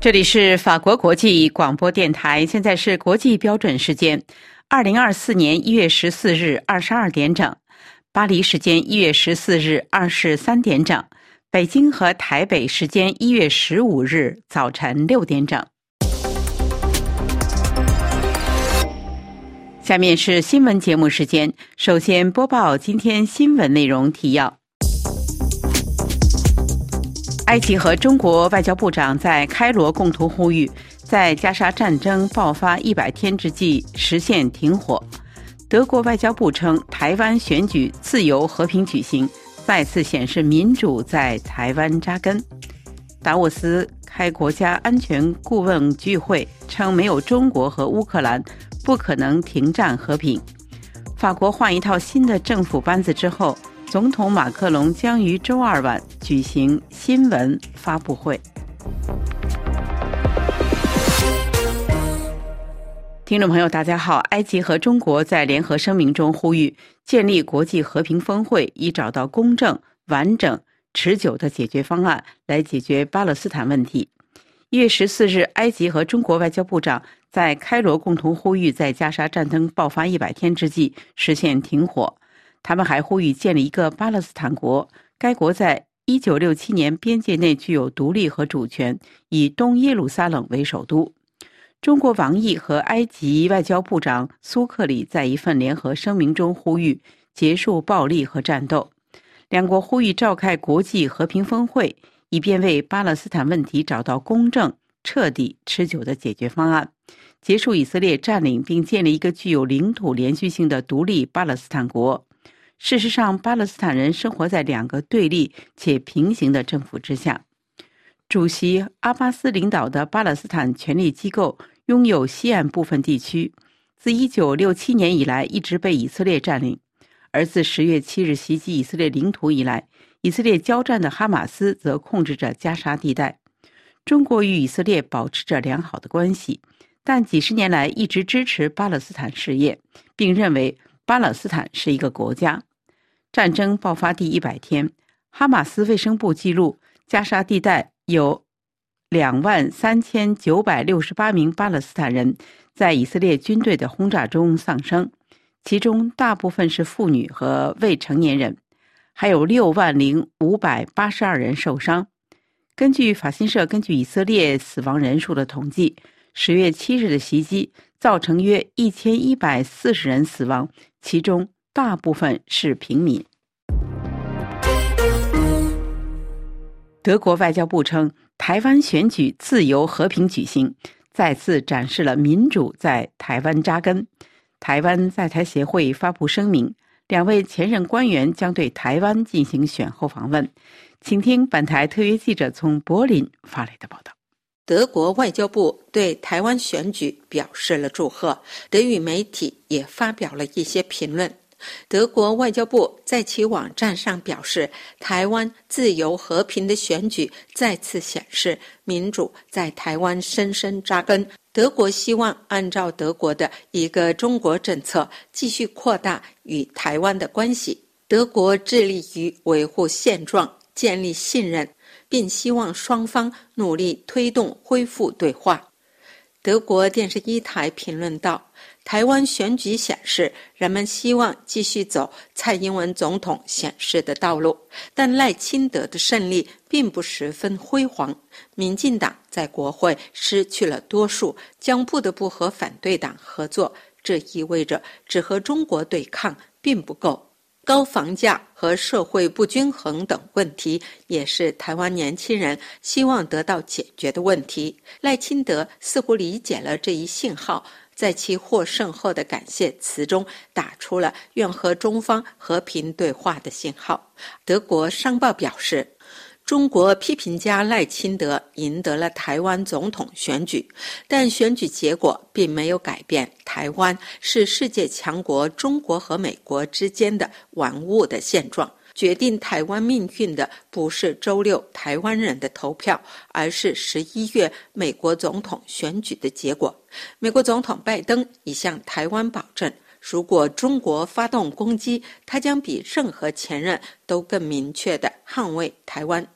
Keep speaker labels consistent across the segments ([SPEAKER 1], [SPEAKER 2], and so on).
[SPEAKER 1] 这里是法国国际广播电台，现在是国际标准时间，二零二四年一月十四日二十二点整，巴黎时间一月十四日二十三点整，北京和台北时间一月十五日早晨六点整。下面是新闻节目时间，首先播报今天新闻内容提要。埃及和中国外交部长在开罗共同呼吁，在加沙战争爆发一百天之际实现停火。德国外交部称，台湾选举自由和平举行，再次显示民主在台湾扎根。达沃斯开国家安全顾问聚会称，没有中国和乌克兰，不可能停战和平。法国换一套新的政府班子之后。总统马克龙将于周二晚举行新闻发布会。听众朋友，大家好。埃及和中国在联合声明中呼吁建立国际和平峰会，以找到公正、完整、持久的解决方案，来解决巴勒斯坦问题。一月十四日，埃及和中国外交部长在开罗共同呼吁，在加沙战争爆发一百天之际实现停火。他们还呼吁建立一个巴勒斯坦国，该国在一九六七年边界内具有独立和主权，以东耶路撒冷为首都。中国王毅和埃及外交部长苏克里在一份联合声明中呼吁结束暴力和战斗。两国呼吁召开国际和平峰会，以便为巴勒斯坦问题找到公正、彻底、持久的解决方案，结束以色列占领并建立一个具有领土连续性的独立巴勒斯坦国。事实上，巴勒斯坦人生活在两个对立且平行的政府之下。主席阿巴斯领导的巴勒斯坦权力机构拥有西岸部分地区，自1967年以来一直被以色列占领；而自10月7日袭击以色列领土以来，以色列交战的哈马斯则控制着加沙地带。中国与以色列保持着良好的关系，但几十年来一直支持巴勒斯坦事业，并认为巴勒斯坦是一个国家。战争爆发第一百天，哈马斯卫生部记录，加沙地带有两万三千九百六十八名巴勒斯坦人在以色列军队的轰炸中丧生，其中大部分是妇女和未成年人，还有六万零五百八十二人受伤。根据法新社根据以色列死亡人数的统计，十月七日的袭击造成约一千一百四十人死亡，其中。大部分是平民。德国外交部称，台湾选举自由和平举行，再次展示了民主在台湾扎根。台湾在台协会发布声明，两位前任官员将对台湾进行选后访问。请听本台特约记者从柏林发来的报道。
[SPEAKER 2] 德国外交部对台湾选举表示了祝贺，德语媒体也发表了一些评论。德国外交部在其网站上表示，台湾自由和平的选举再次显示民主在台湾深深扎根。德国希望按照德国的一个中国政策，继续扩大与台湾的关系。德国致力于维护现状，建立信任，并希望双方努力推动恢复对话。德国电视一台评论道。台湾选举显示，人们希望继续走蔡英文总统显示的道路，但赖清德的胜利并不十分辉煌。民进党在国会失去了多数，将不得不和反对党合作。这意味着只和中国对抗并不够。高房价和社会不均衡等问题也是台湾年轻人希望得到解决的问题。赖清德似乎理解了这一信号。在其获胜后的感谢词中，打出了愿和中方和平对话的信号。德国商报表示，中国批评家赖清德赢得了台湾总统选举，但选举结果并没有改变台湾是世界强国中国和美国之间的玩物的现状。决定台湾命运的不是周六台湾人的投票，而是十一月美国总统选举的结果。美国总统拜登已向台湾保证，如果中国发动攻击，他将比任何前任都更明确地捍卫台湾。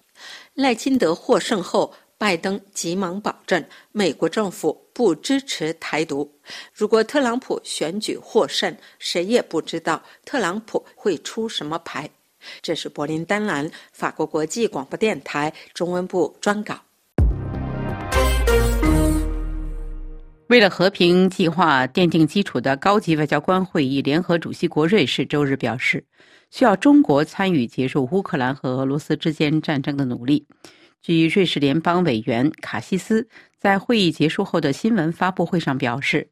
[SPEAKER 2] 赖清德获胜后。拜登急忙保证美国政府不支持台独。如果特朗普选举获胜，谁也不知道特朗普会出什么牌。这是柏林丹兰法国国际广播电台中文部专稿。
[SPEAKER 1] 为了和平计划奠定基础的高级外交官会议联合主席国瑞士周日表示，需要中国参与结束乌克兰和俄罗斯之间战争的努力。据瑞士联邦委员卡西斯在会议结束后的新闻发布会上表示，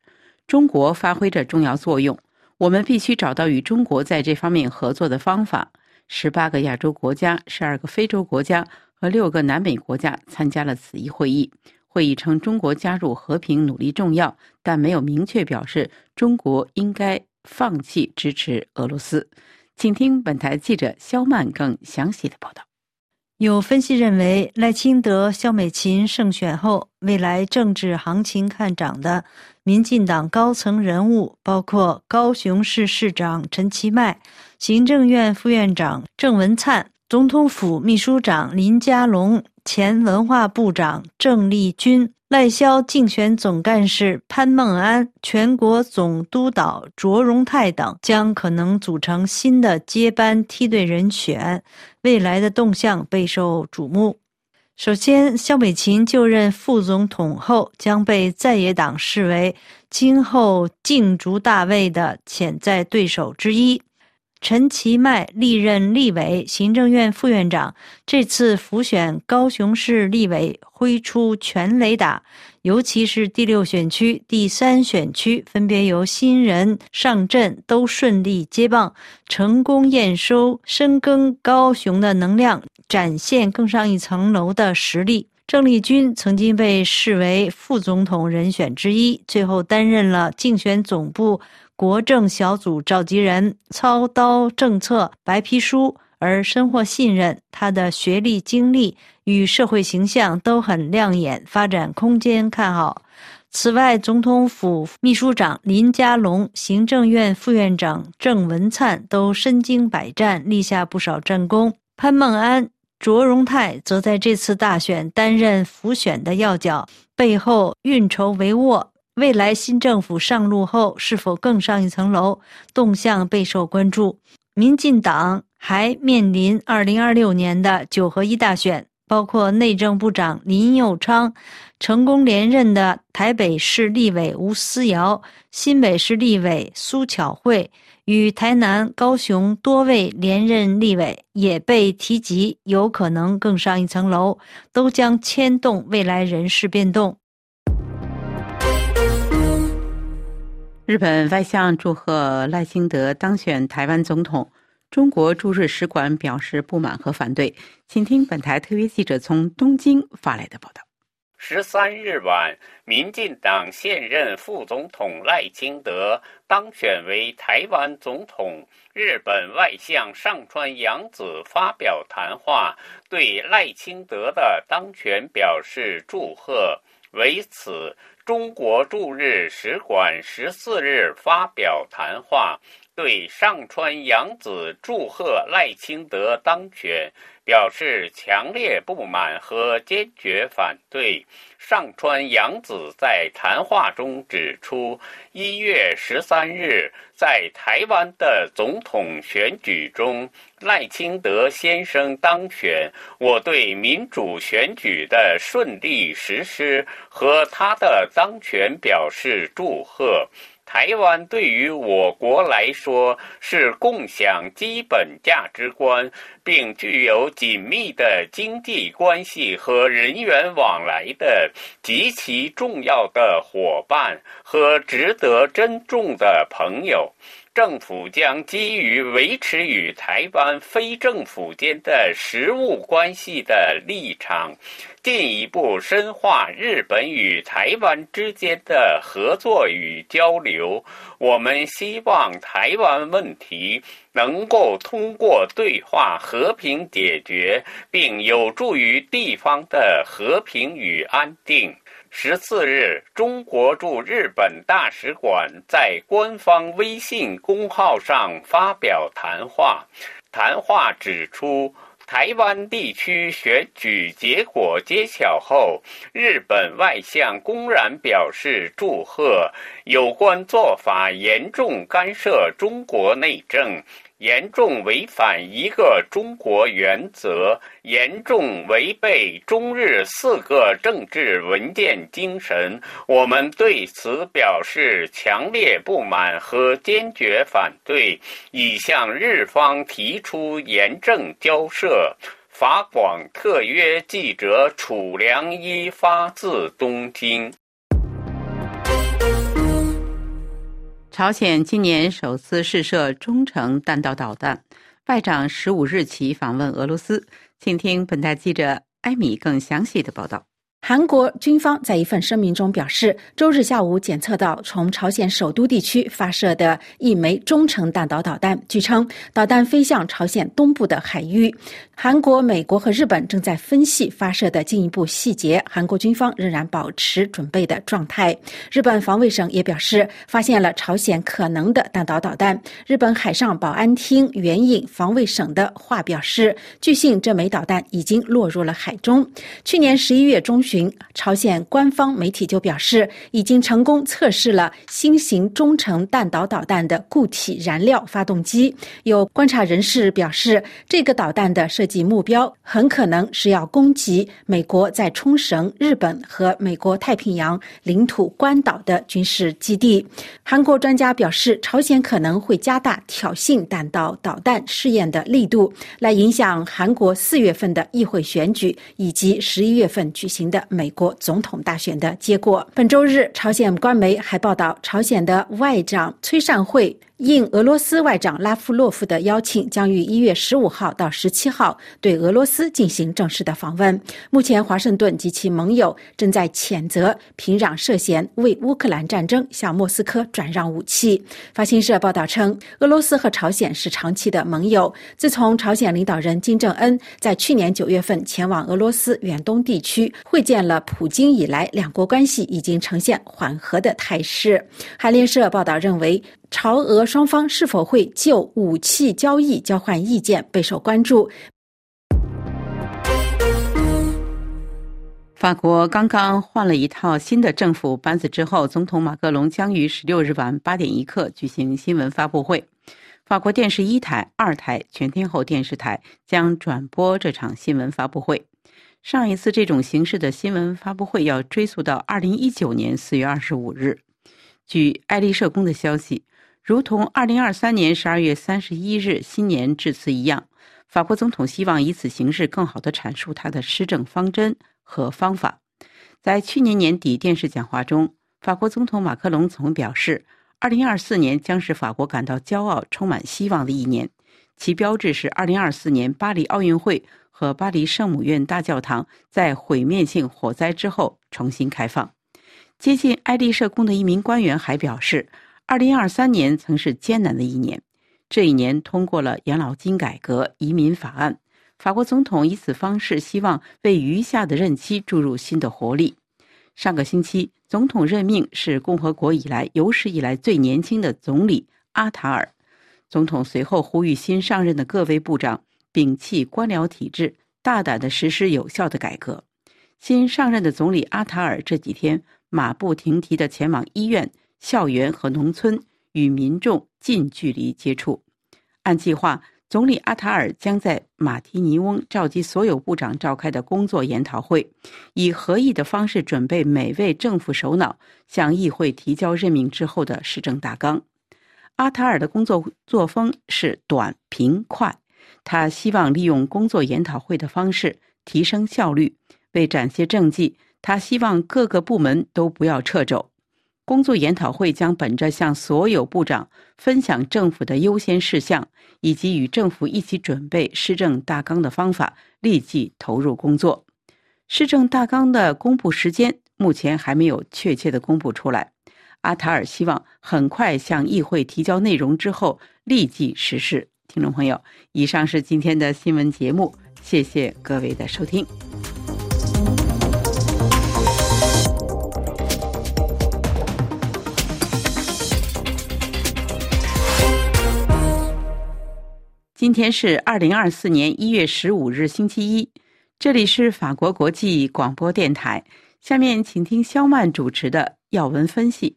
[SPEAKER 1] 中国发挥着重要作用，我们必须找到与中国在这方面合作的方法。十八个亚洲国家、十二个非洲国家和六个南美国家参加了此一会议。会议称，中国加入和平努力重要，但没有明确表示中国应该放弃支持俄罗斯。请听本台记者肖曼更详细的报道。
[SPEAKER 3] 有分析认为，赖清德、肖美琴胜选后，未来政治行情看涨的民进党高层人物，包括高雄市市长陈其迈、行政院副院长郑文灿、总统府秘书长林佳龙。前文化部长郑丽君、赖萧竞选总干事潘孟安、全国总督导卓荣泰等将可能组成新的接班梯队人选，未来的动向备受瞩目。首先，肖美琴就任副总统后，将被在野党视为今后竞逐大位的潜在对手之一。陈其迈历任立委、行政院副院长，这次辅选高雄市立委挥出全雷打，尤其是第六选区、第三选区，分别由新人上阵，都顺利接棒，成功验收深耕高雄的能量，展现更上一层楼的实力。郑丽君曾经被视为副总统人选之一，最后担任了竞选总部。国政小组召集人操刀政策白皮书而深获信任，他的学历、经历与社会形象都很亮眼，发展空间看好。此外，总统府秘书长林佳龙、行政院副院长郑文灿都身经百战，立下不少战功。潘孟安、卓荣泰则在这次大选担任辅选的要角，背后运筹帷幄。未来新政府上路后，是否更上一层楼，动向备受关注。民进党还面临2026年的九合一大选，包括内政部长林佑昌成功连任的台北市立委吴思瑶、新北市立委苏巧慧与台南、高雄多位连任立委也被提及，有可能更上一层楼，都将牵动未来人事变动。
[SPEAKER 1] 日本外相祝贺赖清德当选台湾总统，中国驻日使馆表示不满和反对。请听本台特约记者从东京发来的报道。
[SPEAKER 4] 十三日晚，民进党现任副总统赖清德当选为台湾总统，日本外相上川洋子发表谈话，对赖清德的当选表示祝贺。为此。中国驻日使馆十四日发表谈话，对上川洋子祝贺赖清德当选表示强烈不满和坚决反对。上川洋子在谈话中指出，一月十三日在台湾的总统选举中，赖清德先生当选，我对民主选举的顺利实施和他的当选表示祝贺。台湾对于我国来说是共享基本价值观，并具有紧密的经济关系和人员往来的极其重要的伙伴和值得珍重的朋友。政府将基于维持与台湾非政府间的实务关系的立场，进一步深化日本与台湾之间的合作与交流。我们希望台湾问题能够通过对话和平解决，并有助于地方的和平与安定。十四日，中国驻日本大使馆在官方微信公号上发表谈话。谈话指出。台湾地区选举结果揭晓后，日本外相公然表示祝贺，有关做法严重干涉中国内政。严重违反一个中国原则，严重违背中日四个政治文件精神，我们对此表示强烈不满和坚决反对，已向日方提出严正交涉。法广特约记者楚良一发自东京。
[SPEAKER 1] 朝鲜今年首次试射中程弹道导弹，外长十五日起访问俄罗斯。请听本台记者艾米更详细的报道。
[SPEAKER 5] 韩国军方在一份声明中表示，周日下午检测到从朝鲜首都地区发射的一枚中程弹道导弹。据称，导弹飞向朝鲜东部的海域。韩国、美国和日本正在分析发射的进一步细节。韩国军方仍然保持准备的状态。日本防卫省也表示，发现了朝鲜可能的弹道导弹。日本海上保安厅援引防卫省的话表示，据信这枚导弹已经落入了海中。去年十一月中旬。朝鲜官方媒体就表示，已经成功测试了新型中程弹道导弹的固体燃料发动机。有观察人士表示，这个导弹的设计目标很可能是要攻击美国在冲绳、日本和美国太平洋领土关岛的军事基地。韩国专家表示，朝鲜可能会加大挑衅弹道导弹试验的力度，来影响韩国四月份的议会选举以及十一月份举行的。美国总统大选的结果。本周日，朝鲜官媒还报道，朝鲜的外长崔善惠。应俄罗斯外长拉夫洛夫的邀请，将于一月十五号到十七号对俄罗斯进行正式的访问。目前，华盛顿及其盟友正在谴责平壤涉嫌为乌克兰战争向莫斯科转让武器。法新社报道称，俄罗斯和朝鲜是长期的盟友。自从朝鲜领导人金正恩在去年九月份前往俄罗斯远东地区会见了普京以来，两国关系已经呈现缓和的态势。韩联社报道认为。朝俄双方是否会就武器交易交换意见备受关注。
[SPEAKER 1] 法国刚刚换了一套新的政府班子之后，总统马克龙将于十六日晚八点一刻举行新闻发布会。法国电视一台、二台全天候电视台将转播这场新闻发布会。上一次这种形式的新闻发布会要追溯到二零一九年四月二十五日。据爱丽舍宫的消息。如同2023年12月31日新年致辞一样，法国总统希望以此形式更好地阐述他的施政方针和方法。在去年年底电视讲话中，法国总统马克龙曾表示，2024年将是法国感到骄傲、充满希望的一年。其标志是2024年巴黎奥运会和巴黎圣母院大教堂在毁灭性火灾之后重新开放。接近爱丽舍宫的一名官员还表示。二零二三年曾是艰难的一年，这一年通过了养老金改革、移民法案。法国总统以此方式希望为余下的任期注入新的活力。上个星期，总统任命是共和国以来有史以来最年轻的总理阿塔尔。总统随后呼吁新上任的各位部长摒弃官僚体制，大胆地实施有效的改革。新上任的总理阿塔尔这几天马不停蹄地前往医院。校园和农村与民众近距离接触。按计划，总理阿塔尔将在马提尼翁召集所有部长召开的工作研讨会，以合议的方式准备每位政府首脑向议会提交任命之后的施政大纲。阿塔尔的工作作风是短平快，他希望利用工作研讨会的方式提升效率。为展现政绩，他希望各个部门都不要掣肘。工作研讨会将本着向所有部长分享政府的优先事项，以及与政府一起准备施政大纲的方法，立即投入工作。施政大纲的公布时间目前还没有确切的公布出来。阿塔尔希望很快向议会提交内容之后立即实施。听众朋友，以上是今天的新闻节目，谢谢各位的收听。今天是二零二四年一月十五日，星期一。这里是法国国际广播电台。下面请听肖曼主持的要闻分析。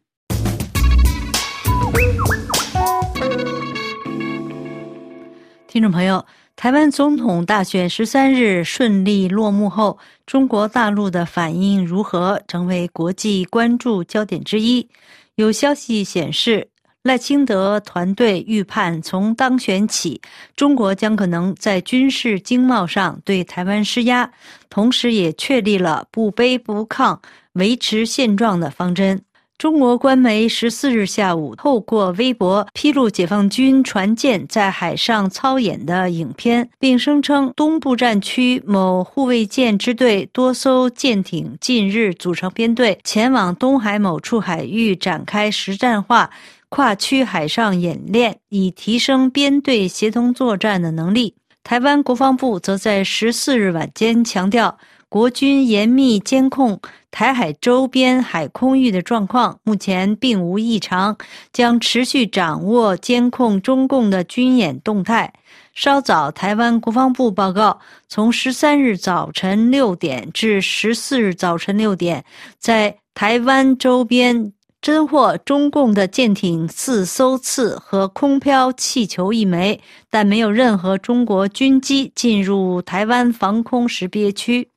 [SPEAKER 3] 听众朋友，台湾总统大选十三日顺利落幕后，中国大陆的反应如何，成为国际关注焦点之一。有消息显示，赖清德团队预判，从当选起，中国将可能在军事经贸上对台湾施压，同时也确立了不卑不亢、维持现状的方针。中国官媒十四日下午透过微博披露解放军船舰在海上操演的影片，并声称东部战区某护卫舰支队多艘舰艇近日组成编队前往东海某处海域展开实战化跨区海上演练，以提升编队协同作战的能力。台湾国防部则在十四日晚间强调。国军严密监控台海周边海空域的状况，目前并无异常，将持续掌握监控中共的军演动态。稍早，台湾国防部报告，从十三日早晨六点至十四日早晨六点，在台湾周边侦获中共的舰艇四艘次和空飘气球一枚，但没有任何中国军机进入台湾防空识别区。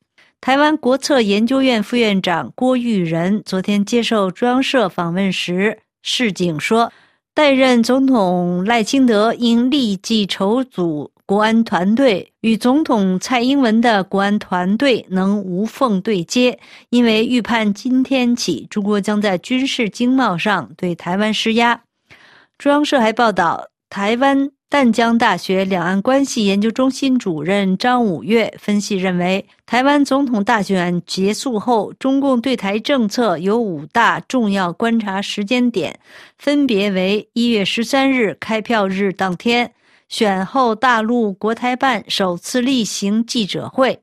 [SPEAKER 3] 台湾国策研究院副院长郭玉仁昨天接受中央社访问时示警说，代任总统赖清德应立即筹组国安团队，与总统蔡英文的国安团队能无缝对接，因为预判今天起，中国将在军事经贸上对台湾施压。中央社还报道，台湾。淡江大学两岸关系研究中心主任张五岳分析认为，台湾总统大选结束后，中共对台政策有五大重要观察时间点，分别为一月十三日开票日当天、选后大陆国台办首次例行记者会、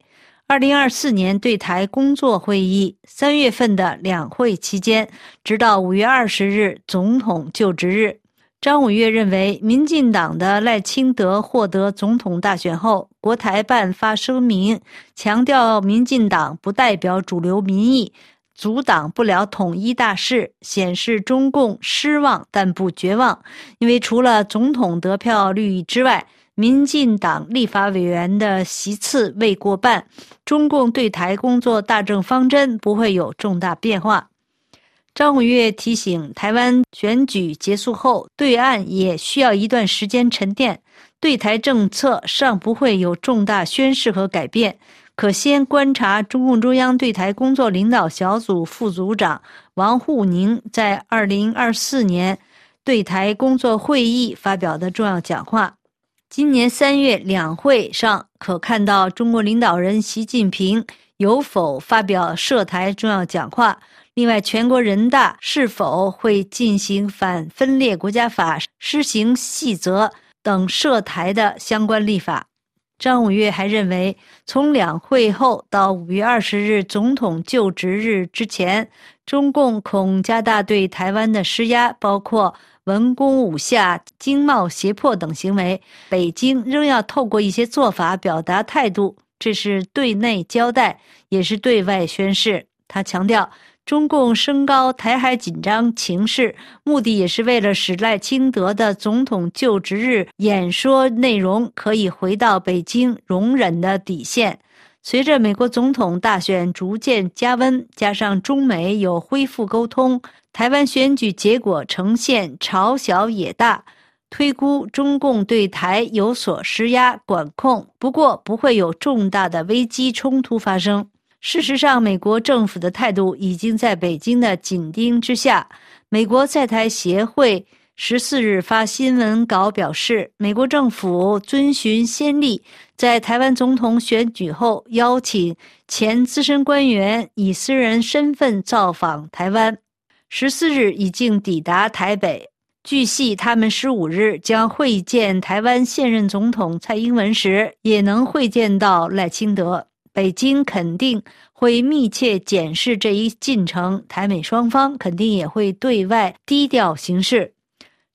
[SPEAKER 3] 二零二四年对台工作会议、三月份的两会期间，直到五月二十日总统就职日。张五岳认为，民进党的赖清德获得总统大选后，国台办发声明，强调民进党不代表主流民意，阻挡不了统一大势，显示中共失望但不绝望。因为除了总统得票率之外，民进党立法委员的席次未过半，中共对台工作大政方针不会有重大变化。张五岳提醒，台湾选举结束后，对岸也需要一段时间沉淀，对台政策尚不会有重大宣示和改变，可先观察中共中央对台工作领导小组副组长王沪宁在二零二四年对台工作会议发表的重要讲话。今年三月两会上，可看到中国领导人习近平有否发表涉台重要讲话。另外，全国人大是否会进行反分裂国家法施行细则等涉台的相关立法？张五岳还认为，从两会后到五月二十日总统就职日之前，中共恐加大对台湾的施压，包括文攻武吓、经贸胁迫等行为。北京仍要透过一些做法表达态度，这是对内交代，也是对外宣示。他强调。中共升高台海紧张情势，目的也是为了使赖清德的总统就职日演说内容可以回到北京容忍的底线。随着美国总统大选逐渐加温，加上中美有恢复沟通，台湾选举结果呈现朝小野大，推估中共对台有所施压管控，不过不会有重大的危机冲突发生。事实上，美国政府的态度已经在北京的紧盯之下。美国在台协会十四日发新闻稿表示，美国政府遵循先例，在台湾总统选举后，邀请前资深官员以私人身份造访台湾。十四日已经抵达台北，据悉，他们十五日将会见台湾现任总统蔡英文时，也能会见到赖清德。北京肯定会密切检视这一进程，台美双方肯定也会对外低调行事。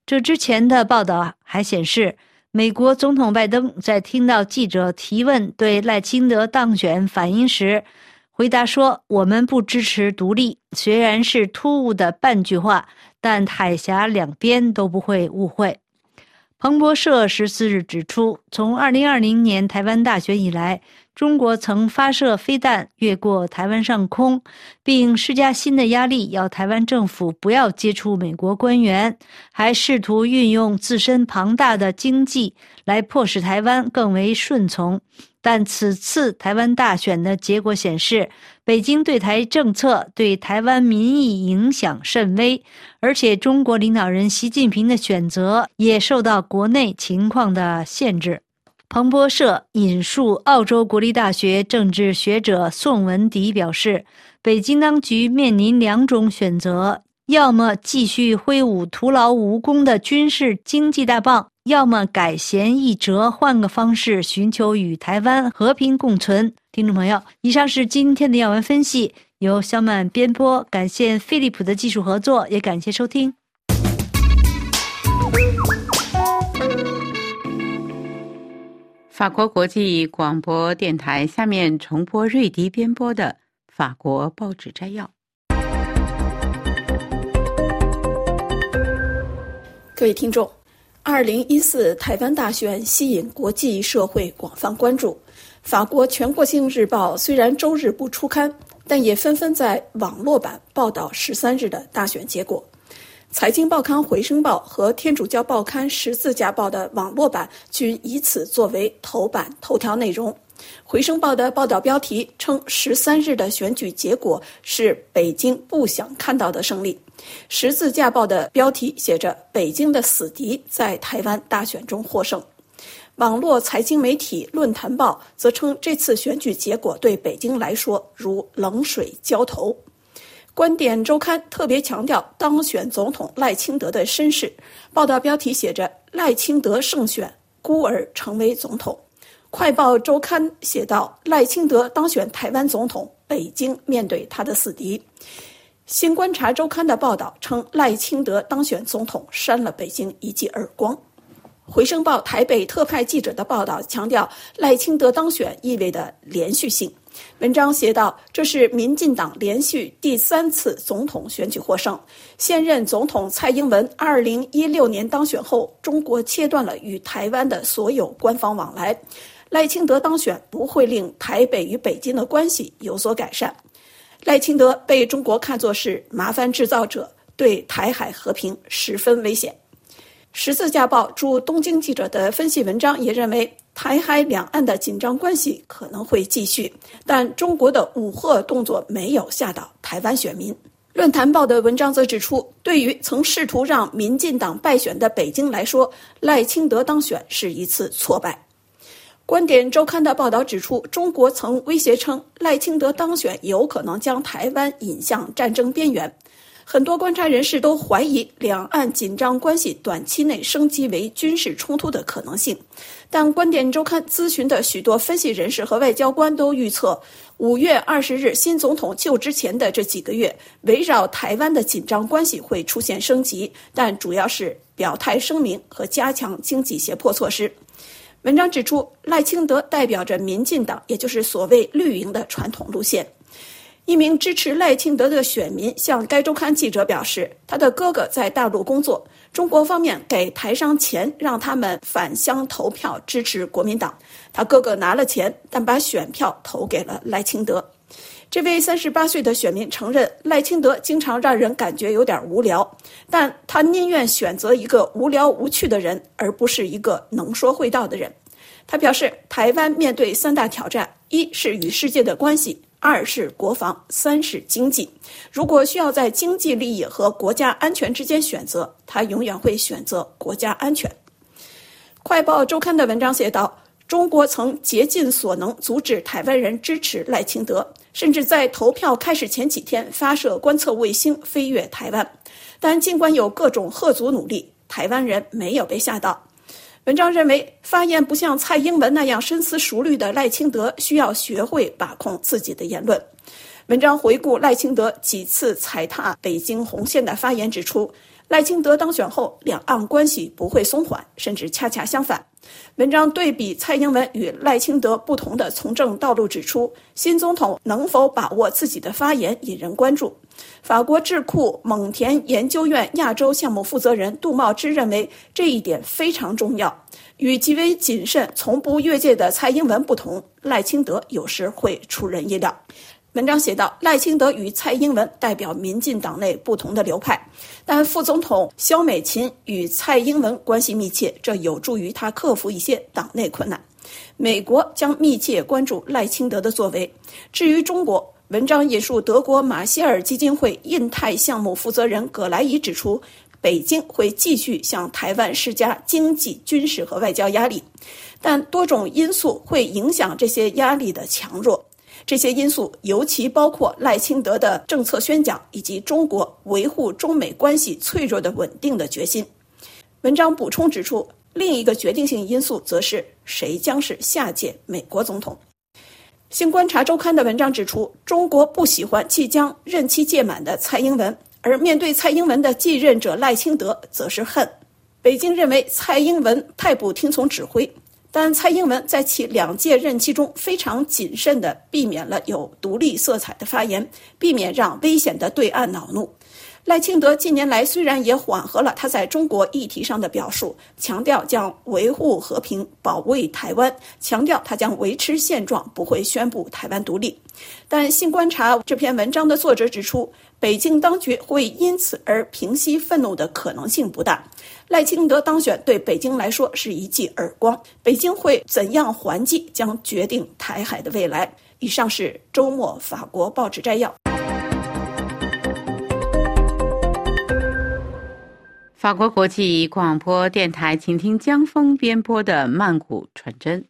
[SPEAKER 3] 这之前的报道还显示，美国总统拜登在听到记者提问对赖清德当选反应时，回答说：“我们不支持独立，虽然是突兀的半句话，但海峡两边都不会误会。”彭博社十四日指出，从二零二零年台湾大选以来，中国曾发射飞弹越过台湾上空，并施加新的压力，要台湾政府不要接触美国官员，还试图运用自身庞大的经济来迫使台湾更为顺从。但此次台湾大选的结果显示，北京对台政策对台湾民意影响甚微，而且中国领导人习近平的选择也受到国内情况的限制。彭博社引述澳洲国立大学政治学者宋文迪表示，北京当局面临两种选择：要么继续挥舞徒劳无功的军事经济大棒。要么改弦易辙，换个方式寻求与台湾和平共存。听众朋友，以上是今天的要闻分析，由肖曼编播。感谢飞利浦的技术合作，也感谢收听。
[SPEAKER 1] 法国国际广播电台下面重播瑞迪编播的法国报纸摘要。
[SPEAKER 6] 各位听众。二零一四台湾大选吸引国际社会广泛关注。法国全国性日报虽然周日不出刊，但也纷纷在网络版报道十三日的大选结果。财经报刊《回声报》和天主教报刊《十字架报》的网络版均以此作为头版头条内容。《回声报》的报道标题称，十三日的选举结果是北京不想看到的胜利。十字架报的标题写着：“北京的死敌在台湾大选中获胜。”网络财经媒体论坛报则称，这次选举结果对北京来说如冷水浇头。观点周刊特别强调当选总统赖清德的身世，报道标题写着：“赖清德胜选，孤儿成为总统。”快报周刊写道：“赖清德当选台湾总统，北京面对他的死敌。”新观察周刊的报道称，赖清德当选总统，扇了北京一记耳光。回声报台北特派记者的报道强调，赖清德当选意味着连续性。文章写道：“这是民进党连续第三次总统选举获胜。现任总统蔡英文二零一六年当选后，中国切断了与台湾的所有官方往来。赖清德当选不会令台北与北京的关系有所改善。”赖清德被中国看作是麻烦制造者，对台海和平十分危险。十字架报驻东京记者的分析文章也认为，台海两岸的紧张关系可能会继续，但中国的武赫动作没有吓倒台湾选民。论坛报的文章则指出，对于曾试图让民进党败选的北京来说，赖清德当选是一次挫败。观点周刊的报道指出，中国曾威胁称赖清德当选有可能将台湾引向战争边缘。很多观察人士都怀疑两岸紧张关系短期内升级为军事冲突的可能性。但观点周刊咨询的许多分析人士和外交官都预测，五月二十日新总统就职前的这几个月，围绕台湾的紧张关系会出现升级，但主要是表态声明和加强经济胁迫措施。文章指出，赖清德代表着民进党，也就是所谓绿营的传统路线。一名支持赖清德的选民向该周刊记者表示，他的哥哥在大陆工作，中国方面给台商钱让他们返乡投票支持国民党。他哥哥拿了钱，但把选票投给了赖清德。这位三十八岁的选民承认，赖清德经常让人感觉有点无聊，但他宁愿选择一个无聊无趣的人，而不是一个能说会道的人。他表示，台湾面对三大挑战：一是与世界的关系，二是国防，三是经济。如果需要在经济利益和国家安全之间选择，他永远会选择国家安全。快报周刊的文章写道：“中国曾竭尽所能阻止台湾人支持赖清德。”甚至在投票开始前几天发射观测卫星飞越台湾，但尽管有各种贺族努力，台湾人没有被吓到。文章认为，发言不像蔡英文那样深思熟虑的赖清德需要学会把控自己的言论。文章回顾赖清德几次踩踏北京红线的发言，指出，赖清德当选后，两岸关系不会松缓，甚至恰恰相反。文章对比蔡英文与赖清德不同的从政道路，指出新总统能否把握自己的发言引人关注。法国智库蒙田研究院亚洲项目负责人杜茂之认为这一点非常重要。与极为谨慎、从不越界的蔡英文不同，赖清德有时会出人意料。文章写道：赖清德与蔡英文代表民进党内不同的流派，但副总统肖美琴与蔡英文关系密切，这有助于他克服一些党内困难。美国将密切关注赖清德的作为。至于中国，文章引述德国马歇尔基金会印太项目负责人葛莱伊指出，北京会继续向台湾施加经济、军事和外交压力，但多种因素会影响这些压力的强弱。这些因素尤其包括赖清德的政策宣讲，以及中国维护中美关系脆弱的稳定的决心。文章补充指出，另一个决定性因素则是谁将是下届美国总统。新观察周刊的文章指出，中国不喜欢即将任期届满的蔡英文，而面对蔡英文的继任者赖清德，则是恨。北京认为蔡英文太不听从指挥。但蔡英文在其两届任期中非常谨慎地避免了有独立色彩的发言，避免让危险的对岸恼怒。赖清德近年来虽然也缓和了他在中国议题上的表述，强调将维护和平、保卫台湾，强调他将维持现状，不会宣布台湾独立。但《新观察》这篇文章的作者指出，北京当局会因此而平息愤怒的可能性不大。赖清德当选对北京来说是一记耳光，北京会怎样还击，将决定台海的未来。以上是周末法国报纸摘要。
[SPEAKER 1] 法国国际广播电台，请听江峰编播的《曼谷传真》。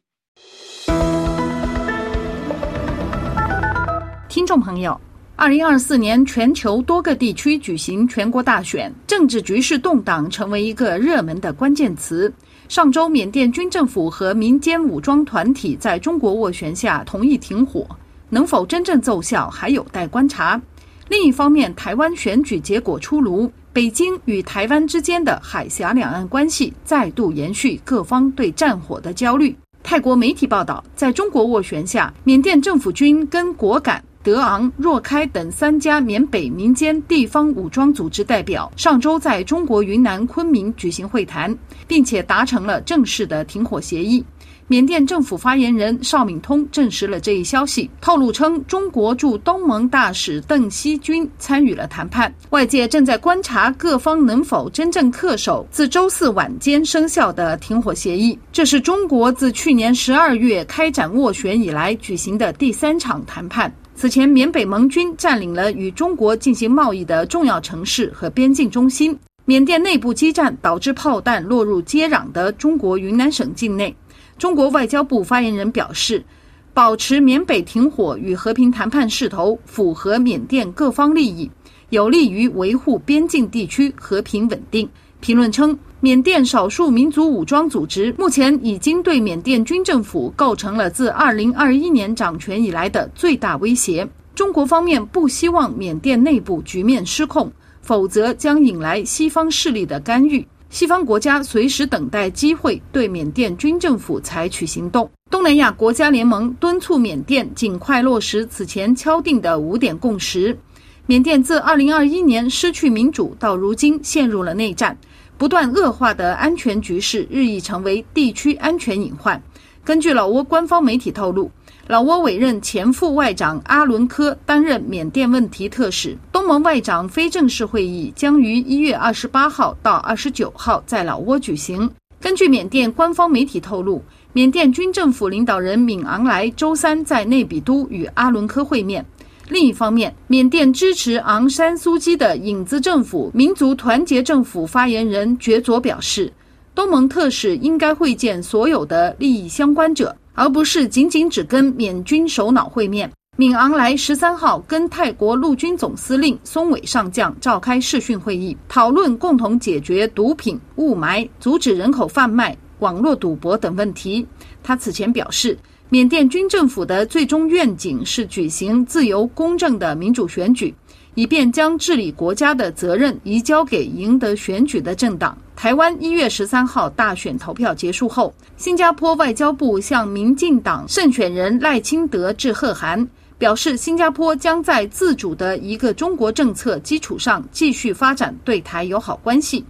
[SPEAKER 7] 听众朋友，二零二四年全球多个地区举行全国大选，政治局势动荡成为一个热门的关键词。上周，缅甸军政府和民间武装团体在中国斡旋下同意停火，能否真正奏效还有待观察。另一方面，台湾选举结果出炉。北京与台湾之间的海峡两岸关系再度延续各方对战火的焦虑。泰国媒体报道，在中国斡旋下，缅甸政府军跟果敢、德昂、若开等三家缅北民间地方武装组织代表上周在中国云南昆明举行会谈，并且达成了正式的停火协议。缅甸政府发言人邵敏通证实了这一消息，透露称，中国驻东盟大使邓锡军参与了谈判。外界正在观察各方能否真正恪守自周四晚间生效的停火协议。这是中国自去年十二月开展斡旋以来举行的第三场谈判。此前，缅北盟军占领了与中国进行贸易的重要城市和边境中心。缅甸内部激战导致炮弹落入接壤的中国云南省境内。中国外交部发言人表示，保持缅北停火与和平谈判势头符合缅甸各方利益，有利于维护边境地区和平稳定。评论称，缅甸少数民族武装组织目前已经对缅甸军政府构成了自2021年掌权以来的最大威胁。中国方面不希望缅甸内部局面失控，否则将引来西方势力的干预。西方国家随时等待机会对缅甸军政府采取行动。东南亚国家联盟敦促缅甸尽快落实此前敲定的五点共识。缅甸自2021年失去民主到如今陷入了内战，不断恶化的安全局势日益成为地区安全隐患。根据老挝官方媒体透露。老挝委任前副外长阿伦科担任缅甸问题特使。东盟外长非正式会议将于一月二十八号到二十九号在老挝举行。根据缅甸官方媒体透露，缅甸军政府领导人敏昂莱周三在内比都与阿伦科会面。另一方面，缅甸支持昂山素姬的影子政府民族团结政府发言人觉佐表示，东盟特使应该会见所有的利益相关者。而不是仅仅只跟缅军首脑会面。敏昂莱十三号跟泰国陆军总司令松伟上将召开视讯会议，讨论共同解决毒品、雾霾、阻止人口贩卖、网络赌博等问题。他此前表示，缅甸军政府的最终愿景是举行自由公正的民主选举，以便将治理国家的责任移交给赢得选举的政党。台湾一月十三号大选投票结束后，新加坡外交部向民进党胜选人赖清德致贺函，表示新加坡将在自主的一个中国政策基础上继续发展对台友好关系，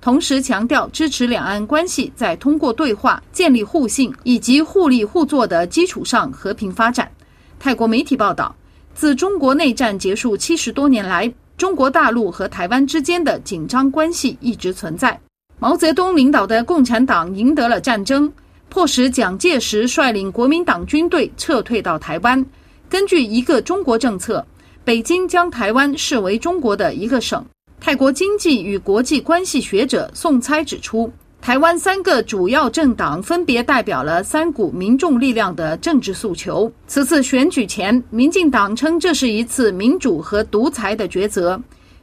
[SPEAKER 7] 同时强调支持两岸关系在通过对话、建立互信以及互利互作的基础上和平发展。泰国媒体报道，自中国内战结束七十多年来，中国大陆和台湾之间的紧张关系一直存在。毛泽东领导的共产党赢得了战争，迫使蒋介石率领国民党军队撤退到台湾。根据一个中国政策，北京将台湾视为中国的一个省。泰国经济与国际关系学者宋猜指出，台湾三个主要政党分别代表了三股民众力量的政治诉求。此次选举前，民进党称这是一次民主和独裁的抉择，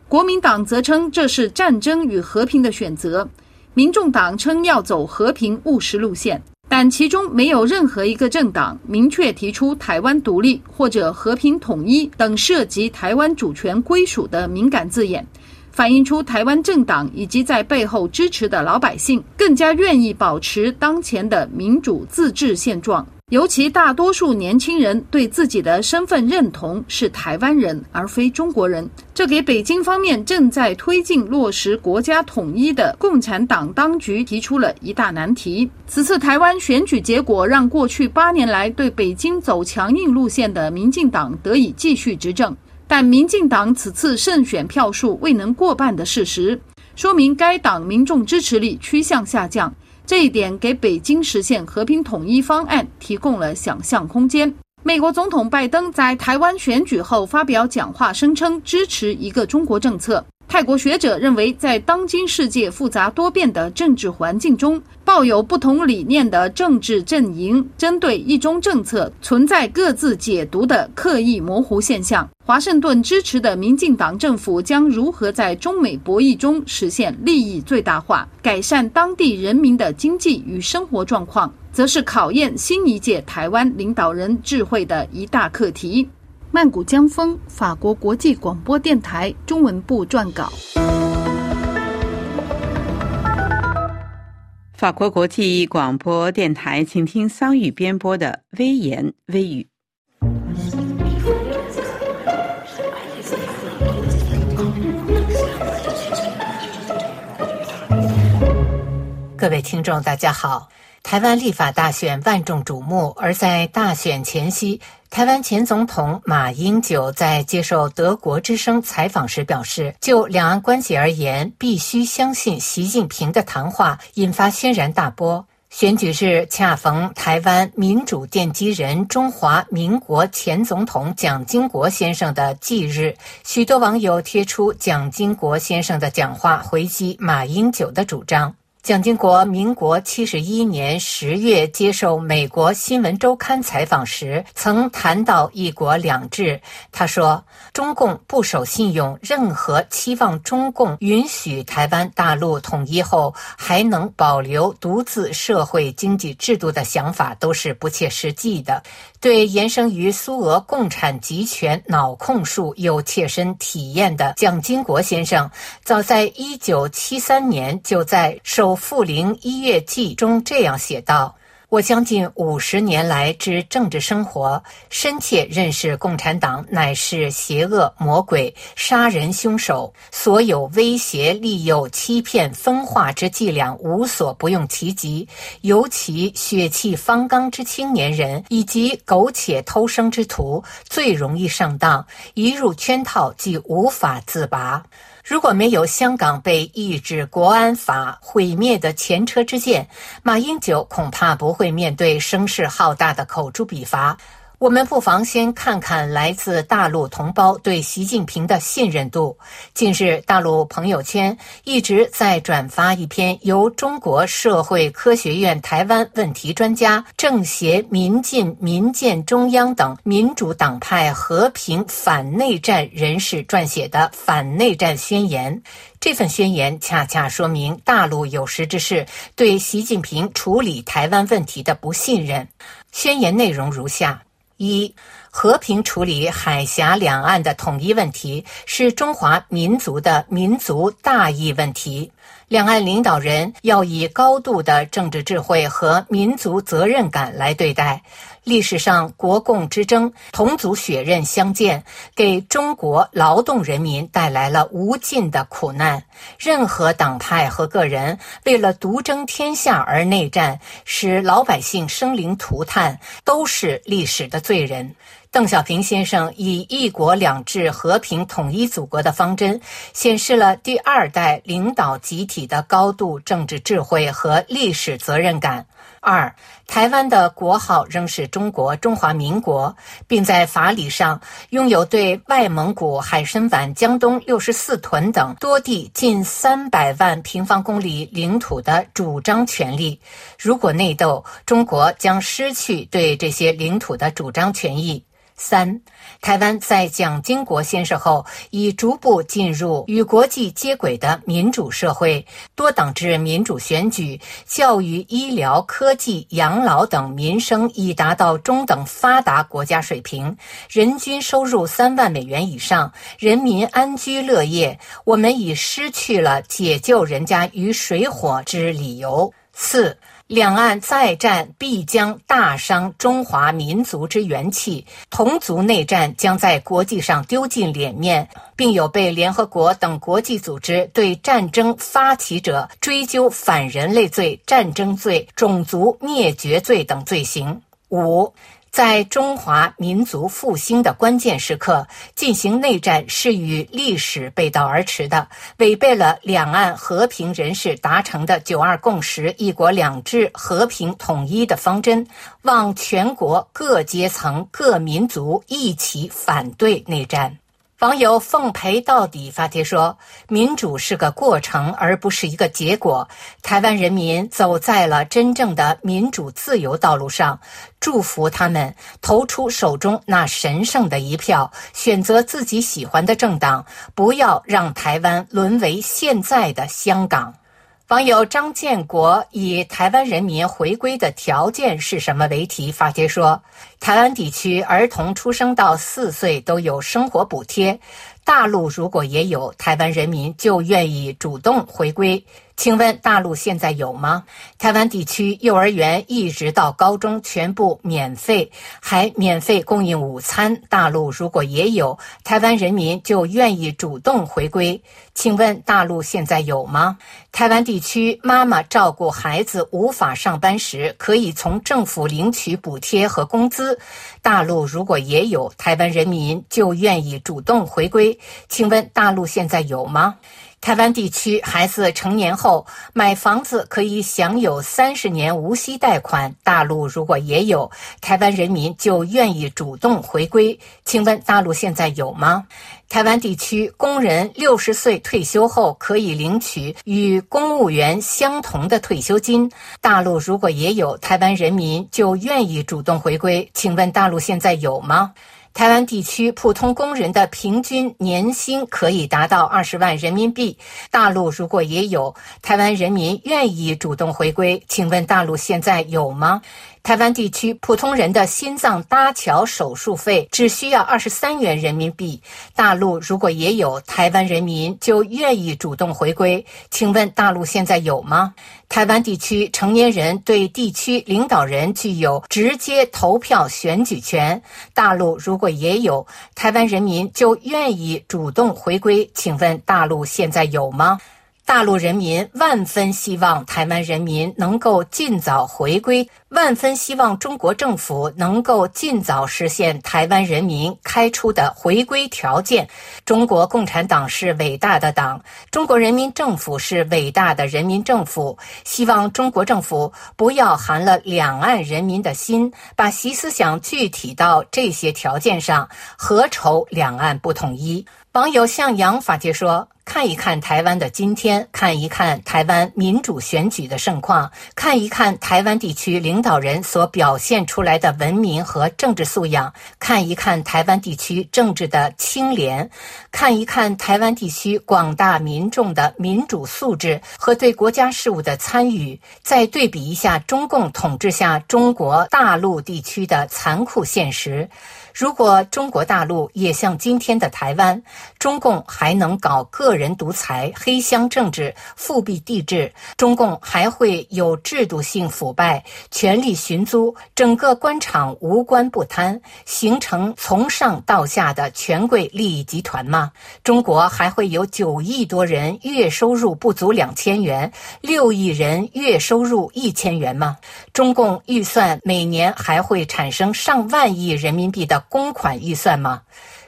[SPEAKER 7] 国民党则称这是战争与和平的选择。民众党称要走和平务实路线，但其中没有任何一个政党明确提出台湾独立或者和平统一等涉及台湾主权归属的敏感字眼，反映出台湾政党以及在背后支持的老百姓更加愿意保持当前的民主自治现状。尤其大多数年轻人对自己的身份认同是台湾人而非中国人，这给北京方面正在推进落实国家统一的共产党当局提出了一大难题。此次台湾选举结果让过去八年来对北京走强硬路线的民进党得以继续执政，但民进党此次胜选票数未能过半的事实，说明该党民众支持率趋向下降。这一点给北京实现和平统一方案提供了想象空间。美国总统拜登在台湾选举后发表讲话，声称支持一个中国政策。泰国学者认为，在当今世界复杂多变的政治环境中，抱有不同理念的政治阵营针对一中政策存在各自解读的刻意模糊现象。华盛顿支持的民进党政府将如何在中美博弈中实现利益最大化，改善当地人民的经济与生活状况，则是考验新一届台湾领导人智慧的一大课题。曼谷江峰，法国国际广播电台中文部撰稿。
[SPEAKER 1] 法国国际广播电台，请听桑宇编播的微言微语。
[SPEAKER 8] 各位听众，大家好。台湾立法大选万众瞩目，而在大选前夕，台湾前总统马英九在接受德国之声采访时表示，就两岸关系而言，必须相信习近平的谈话，引发轩然大波。选举日恰逢台湾民主奠基人、中华民国前总统蒋经国先生的忌日，许多网友贴出蒋经国先生的讲话回击马英九的主张。蒋经国民国七十一年十月接受美国新闻周刊采访时，曾谈到“一国两制”。他说：“中共不守信用，任何期望中共允许台湾大陆统一后还能保留独自社会经济制度的想法，都是不切实际的。”对延伸于苏俄共产集权脑控术有切身体验的蒋经国先生，早在一九七三年就在首。《富林一月记》中这样写道：“我将近五十年来之政治生活，深切认识共产党乃是邪恶魔鬼、杀人凶手，所有威胁、利诱、欺骗、分化之伎俩无所不用其极。尤其血气方刚之青年人以及苟且偷生之徒，最容易上当，一入圈套即无法自拔。”如果没有香港被抑制国安法毁灭的前车之鉴，马英九恐怕不会面对声势浩大的口诛笔伐。我们不妨先看看来自大陆同胞对习近平的信任度。近日，大陆朋友圈一直在转发一篇由中国社会科学院台湾问题专家、政协、民进、民建中央等民主党派和平反内战人士撰写的反内战宣言。这份宣言恰恰说明大陆有识之士对习近平处理台湾问题的不信任。宣言内容如下。一和平处理海峡两岸的统一问题是中华民族的民族大义问题。两岸领导人要以高度的政治智慧和民族责任感来对待。历史上，国共之争、同族血刃相见，给中国劳动人民带来了无尽的苦难。任何党派和个人为了独争天下而内战，使老百姓生灵涂炭，都是历史的罪人。邓小平先生以“一国两制”和平统一祖国的方针，显示了第二代领导集体的高度政治智慧和历史责任感。二，台湾的国号仍是中国中华民国，并在法理上拥有对外蒙古、海参崴、江东六十四屯等多地近三百万平方公里领土的主张权利。如果内斗，中国将失去对这些领土的主张权益。三，台湾在蒋经国先生后，已逐步进入与国际接轨的民主社会，多党制民主选举、教育、医疗、科技、养老等民生已达到中等发达国家水平，人均收入三万美元以上，人民安居乐业。我们已失去了解救人家于水火之理由。四。两岸再战必将大伤中华民族之元气，同族内战将在国际上丢尽脸面，并有被联合国等国际组织对战争发起者追究反人类罪、战争罪、种族灭绝罪等罪行。五。在中华民族复兴的关键时刻进行内战是与历史背道而驰的，违背了两岸和平人士达成的“九二共识”“一国两制”和平统一的方针，望全国各阶层、各民族一起反对内战。网友奉陪到底发帖说：“民主是个过程，而不是一个结果。台湾人民走在了真正的民主自由道路上，祝福他们投出手中那神圣的一票，选择自己喜欢的政党，不要让台湾沦为现在的香港。”网友张建国以“台湾人民回归的条件是什么”为题发帖说：“台湾地区儿童出生到四岁都有生活补贴，大陆如果也有，台湾人民就愿意主动回归。”请问大陆现在有吗？台湾地区幼儿园一直到高中全部免费，还免费供应午餐。大陆如果也有，台湾人民就愿意主动回归。请问大陆现在有吗？台湾地区妈妈照顾孩子无法上班时，可以从政府领取补贴和工资。大陆如果也有，台湾人民就愿意主动回归。请问大陆现在有吗？台湾地区孩子成年后买房子可以享有三十年无息贷款，大陆如果也有，台湾人民就愿意主动回归。请问大陆现在有吗？台湾地区工人六十岁退休后可以领取与公务员相同的退休金，大陆如果也有，台湾人民就愿意主动回归。请问大陆现在有吗？台湾地区普通工人的平均年薪可以达到二十万人民币。大陆如果也有，台湾人民愿意主动回归。请问大陆现在有吗？台湾地区普通人的心脏搭桥手术费只需要二十三元人民币。大陆如果也有，台湾人民就愿意主动回归。请问大陆现在有吗？台湾地区成年人对地区领导人具有直接投票选举权。大陆如果也有，台湾人民就愿意主动回归。请问大陆现在有吗？大陆人民万分希望台湾人民能够尽早回归，万分希望中国政府能够尽早实现台湾人民开出的回归条件。中国共产党是伟大的党，中国人民政府是伟大的人民政府。希望中国政府不要寒了两岸人民的心，把习思想具体到这些条件上，何愁两岸不统一？网友向阳法界说。看一看台湾的今天，看一看台湾民主选举的盛况，看一看台湾地区领导人所表现出来的文明和政治素养，看一看台湾地区政治的清廉，看一看台湾地区广大民众的民主素质和对国家事务的参与，再对比一下中共统治下中国大陆地区的残酷现实。如果中国大陆也像今天的台湾，中共还能搞个人独裁、黑箱政治、复辟帝制，中共还会有制度性腐败、权力寻租，整个官场无官不贪，形成从上到下的权贵利益集团吗？中国还会有九亿多人月收入不足两千元，六亿人月收入一千元吗？中共预算每年还会产生上万亿人民币的。公款预算吗？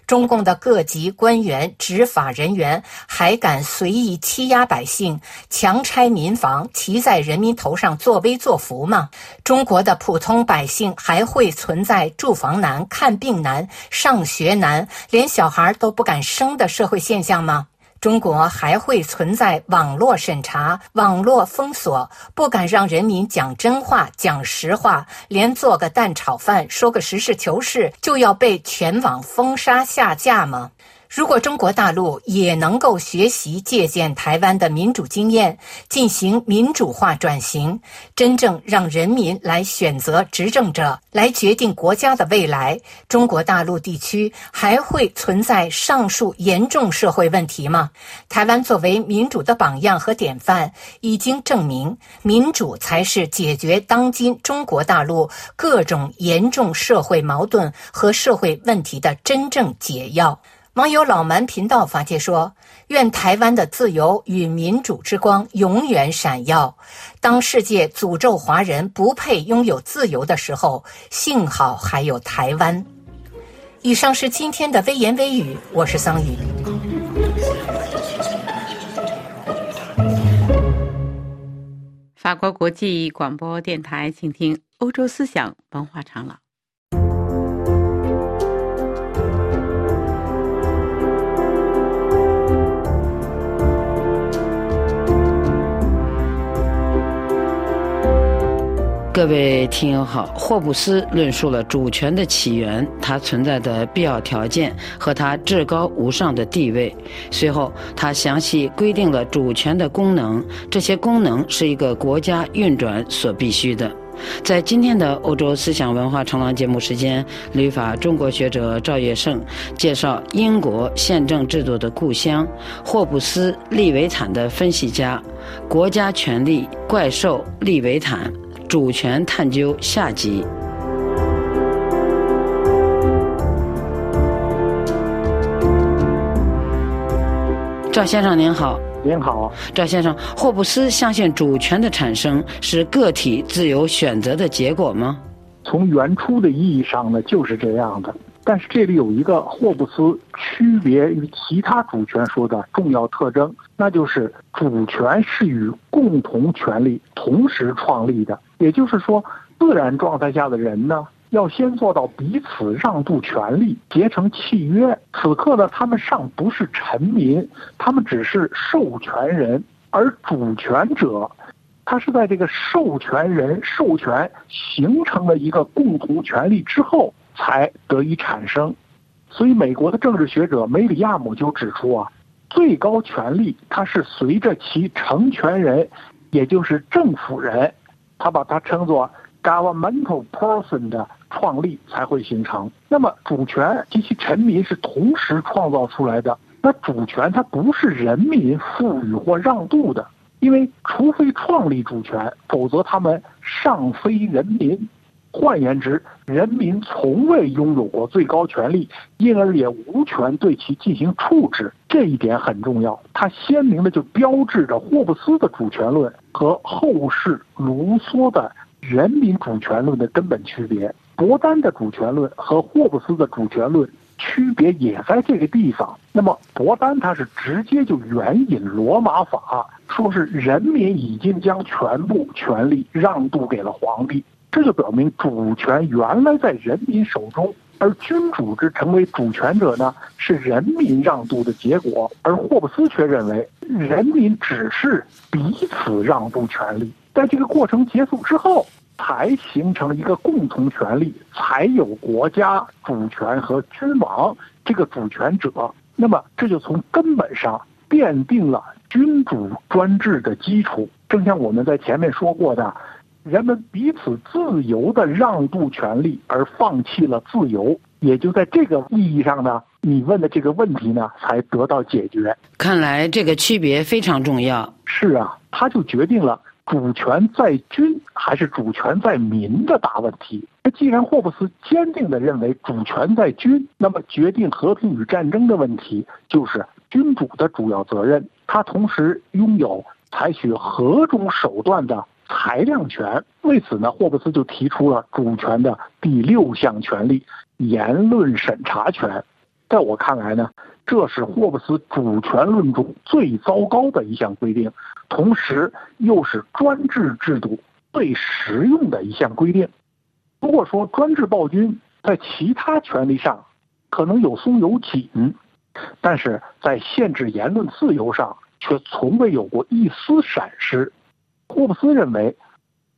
[SPEAKER 8] 中共的各级官员、执法人员还敢随意欺压百姓、强拆民房、骑在人民头上作威作福吗？中国的普通百姓还会存在住房难、看病难、上学难，连小孩都不敢生的社会现象吗？中国还会存在网络审查、网络封锁，不敢让人民讲真话、讲实话，连做个蛋炒饭、说个实事求是，就要被全网封杀下架吗？如果中国大陆也能够学习借鉴台湾的民主经验，进行民主化转型，真正让人民来选择执政者，来决定国家的未来，中国大陆地区还会存在上述严重社会问题吗？台湾作为民主的榜样和典范，已经证明民主才是解决当今中国大陆各种严重社会矛盾和社会问题的真正解药。网友老蛮频道发帖说：“愿台湾的自由与民主之光永远闪耀。当世界诅咒华人不配拥有自由的时候，幸好还有台湾。”以上是今天的微言微语，我是桑宇。
[SPEAKER 1] 法国国际广播电台，请听欧洲思想文化长廊。各位听友好，霍布斯论述了主权的起源、它存在的必要条件和它至高无上的地位。随后，他详细规定了主权的功能，这些功能是一个国家运转所必须的。在今天的欧洲思想文化长廊节目时间，旅法中国学者赵月胜介绍英国宪政制度的故乡——霍布斯利维坦的分析家，国家权力怪兽利维坦。主权探究下集。赵先生您好，
[SPEAKER 9] 您好，
[SPEAKER 1] 赵先生，霍布斯相信主权的产生是个体自由选择的结果吗？
[SPEAKER 9] 从原初的意义上呢，就是这样的。但是这里有一个霍布斯区别于其他主权说的重要特征，那就是主权是与共同权利同时创立的。也就是说，自然状态下的人呢，要先做到彼此让渡权利，结成契约。此刻呢，他们尚不是臣民，他们只是授权人，而主权者，他是在这个授权人授权形成了一个共同权利之后。才得以产生，所以美国的政治学者梅里亚姆就指出啊，最高权力它是随着其成权人，也就是政府人，他把它称作 governmental person 的创立才会形成。那么主权及其臣民是同时创造出来的，那主权它不是人民赋予或让渡的，因为除非创立主权，否则他们尚非人民。换言之，人民从未拥有过最高权力，因而也无权对其进行处置。这一点很重要，它鲜明的就标志着霍布斯的主权论和后世卢梭的人民主权论的根本区别。伯丹的主权论和霍布斯的主权论区别也在这个地方。那么，伯丹他是直接就援引罗马法，说是人民已经将全部权力让渡给了皇帝。这就表明主权原来在人民手中，而君主制成为主权者呢，是人民让渡的结果。而霍布斯却认为，人民只是彼此让渡权利，在这个过程结束之后，才形成了一个共同权利，才有国家主权和君王这个主权者。那么，这就从根本上奠定了君主专制的基础。正像我们在前面说过的。人们彼此自由的让渡权利，而放弃了自由，也就在这个意义上呢，你问的这个问题呢，才得到解决。
[SPEAKER 1] 看来这个区别非常重要。
[SPEAKER 9] 是啊，它就决定了主权在君还是主权在民的大问题。那既然霍布斯坚定地认为主权在君，那么决定和平与战争的问题就是君主的主要责任。他同时拥有采取何种手段的。裁量权，为此呢，霍布斯就提出了主权的第六项权利——言论审查权。在我看来呢，这是霍布斯主权论中最糟糕的一项规定，同时又是专制制度最实用的一项规定。如果说专制暴君在其他权利上可能有松有紧，但是在限制言论自由上却从未有过一丝闪失。霍布斯认为，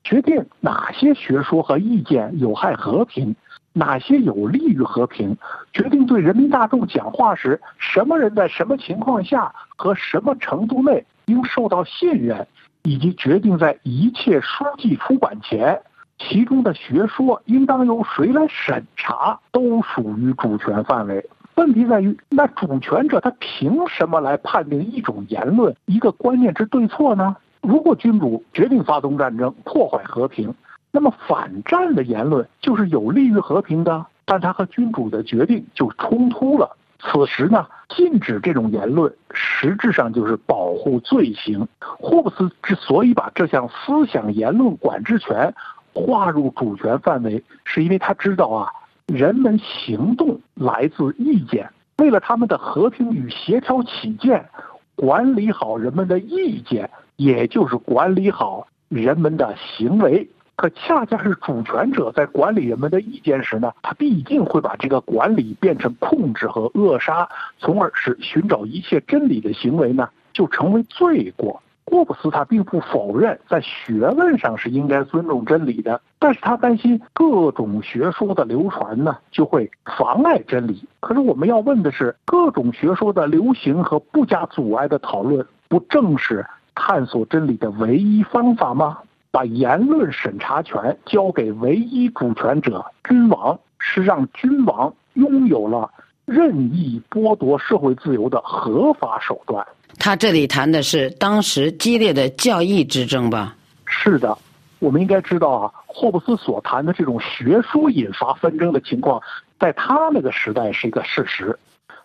[SPEAKER 9] 决定哪些学说和意见有害和平，哪些有利于和平，决定对人民大众讲话时什么人在什么情况下和什么程度内应受到信任，以及决定在一切书籍出版前，其中的学说应当由谁来审查，都属于主权范围。问题在于，那主权者他凭什么来判定一种言论、一个观念之对错呢？如果君主决定发动战争破坏和平，那么反战的言论就是有利于和平的，但他和君主的决定就冲突了。此时呢，禁止这种言论实质上就是保护罪行。霍布斯之所以把这项思想言论管制权划入主权范围，是因为他知道啊，人们行动来自意见，为了他们的和平与协调起见，管理好人们的意见。也就是管理好人们的行为，可恰恰是主权者在管理人们的意见时呢，他必定会把这个管理变成控制和扼杀，从而使寻找一切真理的行为呢，就成为罪过。霍布斯他并不否认在学问上是应该尊重真理的，但是他担心各种学说的流传呢，就会妨碍真理。可是我们要问的是，各种学说的流行和不加阻碍的讨论，不正是？探索真理的唯一方法吗？把言论审查权交给唯一主权者君王，是让君王拥有了任意剥夺社会自由的合法手段。
[SPEAKER 1] 他这里谈的是当时激烈的教义之争吧？
[SPEAKER 9] 是的，我们应该知道啊，霍布斯所谈的这种学说引发纷争的情况，在他那个时代是一个事实。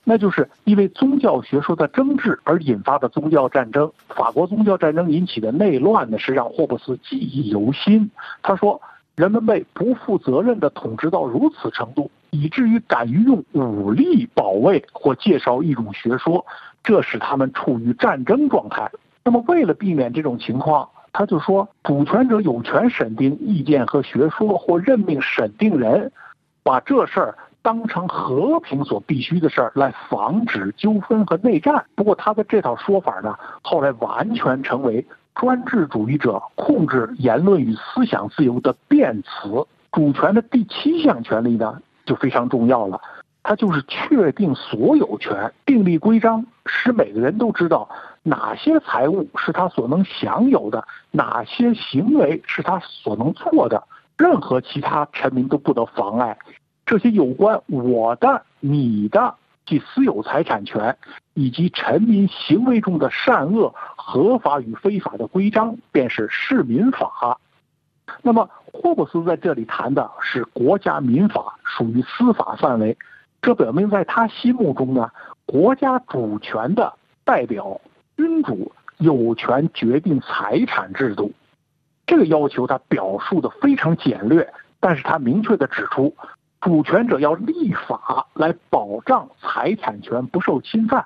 [SPEAKER 9] 那就是因为宗教学说的争执而引发的宗教战争。法国宗教战争引起的内乱呢，是让霍布斯记忆犹新。他说，人们被不负责任地统治到如此程度，以至于敢于用武力保卫或介绍一种学说，这使他们处于战争状态。那么，为了避免这种情况，他就说，主权者有权审定意见和学说，或任命审定人，把这事儿。当成和平所必须的事儿来防止纠纷和内战。不过他的这套说法呢，后来完全成为专制主义者控制言论与思想自由的辩词。主权的第七项权利呢，就非常重要了，它就是确定所有权，订立规章，使每个人都知道哪些财物是他所能享有的，哪些行为是他所能做的，任何其他臣民都不得妨碍。这些有关我的、你的及私有财产权，以及臣民行为中的善恶、合法与非法的规章，便是市民法。那么，霍布斯在这里谈的是国家民法，属于司法范围。这表明，在他心目中呢，国家主权的代表君主有权决定财产制度。这个要求他表述的非常简略，但是他明确的指出。主权者要立法来保障财产权不受侵犯，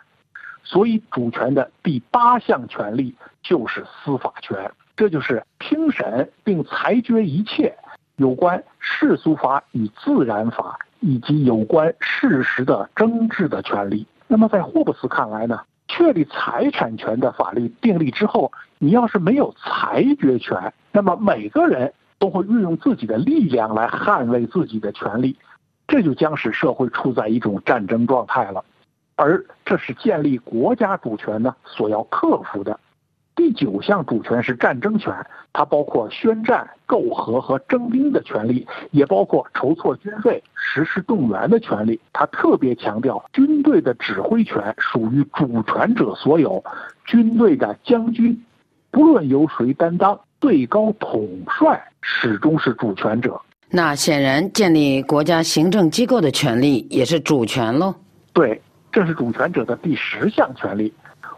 [SPEAKER 9] 所以主权的第八项权利就是司法权，这就是听审并裁决一切有关世俗法与自然法以及有关事实的争执的权利。那么在霍布斯看来呢，确立财产权的法律订立之后，你要是没有裁决权，那么每个人都会运用自己的力量来捍卫自己的权利，这就将使社会处在一种战争状态了。而这是建立国家主权呢所要克服的。第九项主权是战争权，它包括宣战、媾和和征兵的权利，也包括筹措军费、实施动员的权利。它特别强调，军队的指挥权属于主权者所有，军队的将军，不论由谁担当，最高统帅始终是主权者。
[SPEAKER 1] 那显然，建立国家行政机构的权利也是主权喽。
[SPEAKER 9] 对。这是主权者的第十项权利。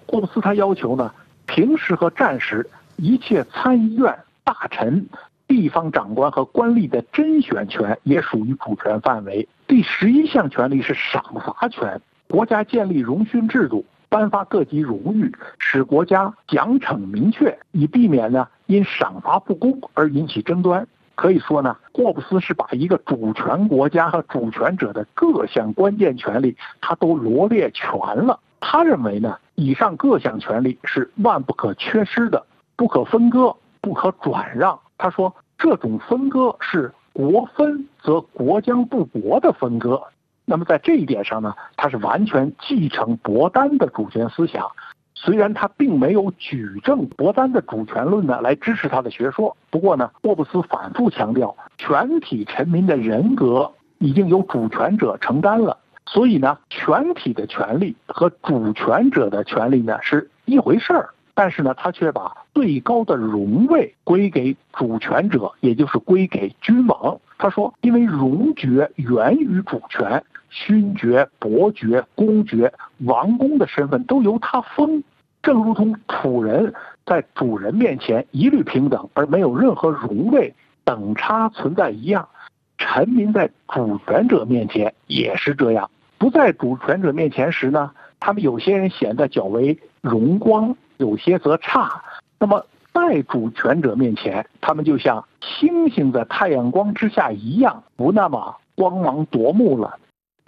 [SPEAKER 9] 霍布斯他要求呢，平时和战时一切参议院、大臣、地方长官和官吏的甄选权也属于主权范围。第十一项权利是赏罚权。国家建立荣勋制度，颁发各级荣誉，使国家奖惩明确，以避免呢因赏罚不公而引起争端。可以说呢，霍布斯是把一个主权国家和主权者的各项关键权利，他都罗列全了。他认为呢，以上各项权利是万不可缺失的，不可分割，不可转让。他说，这种分割是国分则国将不国的分割。那么在这一点上呢，他是完全继承伯丹的主权思想。虽然他并没有举证伯丹的主权论呢来支持他的学说，不过呢，霍布斯反复强调，全体臣民的人格已经由主权者承担了，所以呢，全体的权利和主权者的权利呢是一回事儿。但是呢，他却把最高的荣位归给主权者，也就是归给君王。他说，因为荣爵源于主权，勋爵、伯爵、公爵、王公的身份都由他封。正如同仆人在主人面前一律平等，而没有任何荣位等差存在一样，臣民在主权者面前也是这样。不在主权者面前时呢，他们有些人显得较为荣光，有些则差。那么在主权者面前，他们就像星星在太阳光之下一样，不那么光芒夺目了。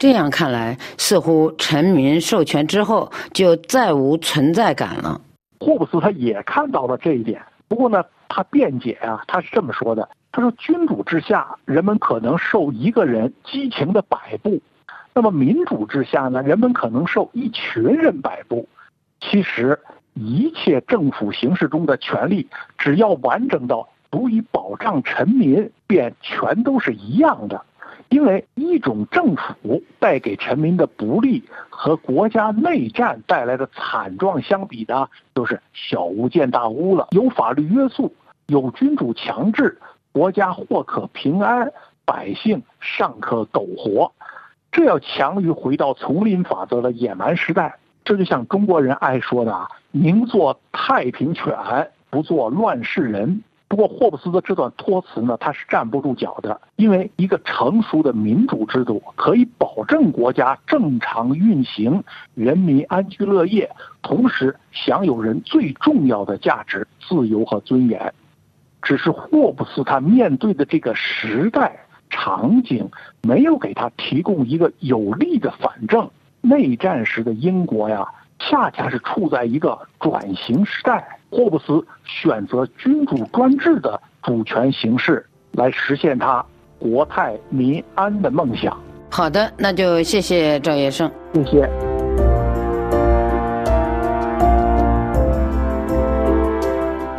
[SPEAKER 1] 这样看来，似乎臣民授权之后就再无存在感了。
[SPEAKER 9] 霍布斯他也看到了这一点，不过呢，他辩解啊，他是这么说的：他说，君主之下，人们可能受一个人激情的摆布；那么民主之下呢，人们可能受一群人摆布。其实，一切政府形式中的权利，只要完整到足以保障臣民，便全都是一样的。因为一种政府带给臣民的不利和国家内战带来的惨状相比呢，就是小巫见大巫了。有法律约束，有君主强制，国家或可平安，百姓尚可苟活。这要强于回到丛林法则的野蛮时代。这就像中国人爱说的啊：“宁做太平犬，不做乱世人。”不过，霍布斯的这段托词呢，他是站不住脚的，因为一个成熟的民主制度可以保证国家正常运行，人民安居乐业，同时享有人最重要的价值——自由和尊严。只是霍布斯他面对的这个时代场景，没有给他提供一个有力的反证。内战时的英国呀。恰恰是处在一个转型时代，霍布斯选择君主专制的主权形式来实现他国泰民安的梦想。
[SPEAKER 1] 好的，那就谢谢赵业胜，
[SPEAKER 9] 谢谢。